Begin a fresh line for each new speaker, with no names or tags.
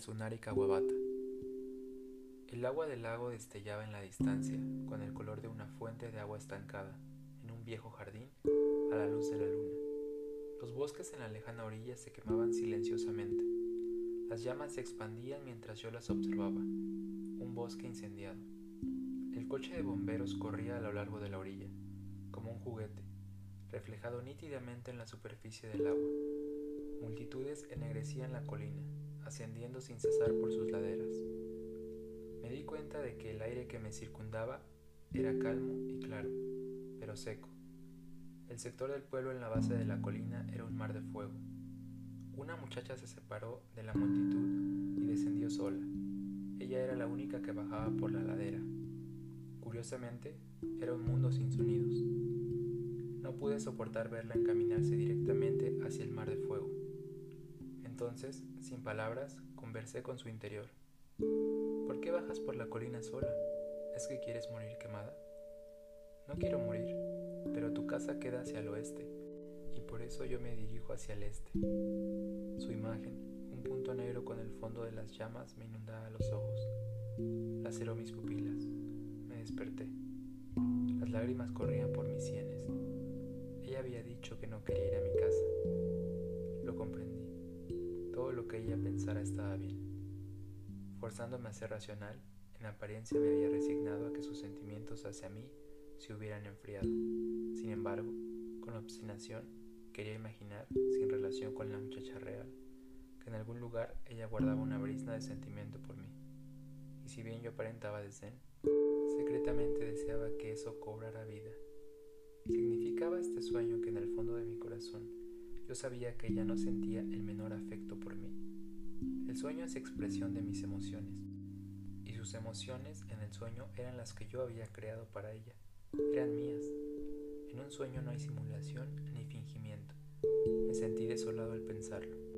Yasunar y Kawabata. El agua del lago destellaba en la distancia, con el color de una fuente de agua estancada, en un viejo jardín, a la luz de la luna. Los bosques en la lejana orilla se quemaban silenciosamente. Las llamas se expandían mientras yo las observaba. Un bosque incendiado. El coche de bomberos corría a lo largo de la orilla, como un juguete, reflejado nítidamente en la superficie del agua. Multitudes ennegrecían la colina, ascendiendo sin cesar por sus laderas. Me di cuenta de que el aire que me circundaba era calmo y claro, pero seco. El sector del pueblo en la base de la colina era un mar de fuego. Una muchacha se separó de la multitud y descendió sola. Ella era la única que bajaba por la ladera. Curiosamente, era un mundo sin sonidos. No pude soportar verla encaminarse directamente hacia el mar de fuego. Entonces, sin palabras, conversé con su interior. ¿Por qué bajas por la colina sola? ¿Es que quieres morir quemada? No quiero morir, pero tu casa queda hacia el oeste, y por eso yo me dirijo hacia el este. Su imagen, un punto negro con el fondo de las llamas, me inundaba los ojos. Laceró mis pupilas. Me desperté. Las lágrimas corrían por mis sienes. Ella había dicho que no quería ir a mi que ella pensara estaba bien. Forzándome a ser racional, en apariencia me había resignado a que sus sentimientos hacia mí se hubieran enfriado. Sin embargo, con obstinación, quería imaginar, sin relación con la muchacha real, que en algún lugar ella guardaba una brisna de sentimiento por mí. Y si bien yo aparentaba desdén, secretamente deseaba que eso cobrara vida. Significaba este sueño que en el fondo de mi corazón yo sabía que ella no sentía el sueño es expresión de mis emociones, y sus emociones en el sueño eran las que yo había creado para ella, eran mías. En un sueño no hay simulación ni fingimiento. Me sentí desolado al pensarlo.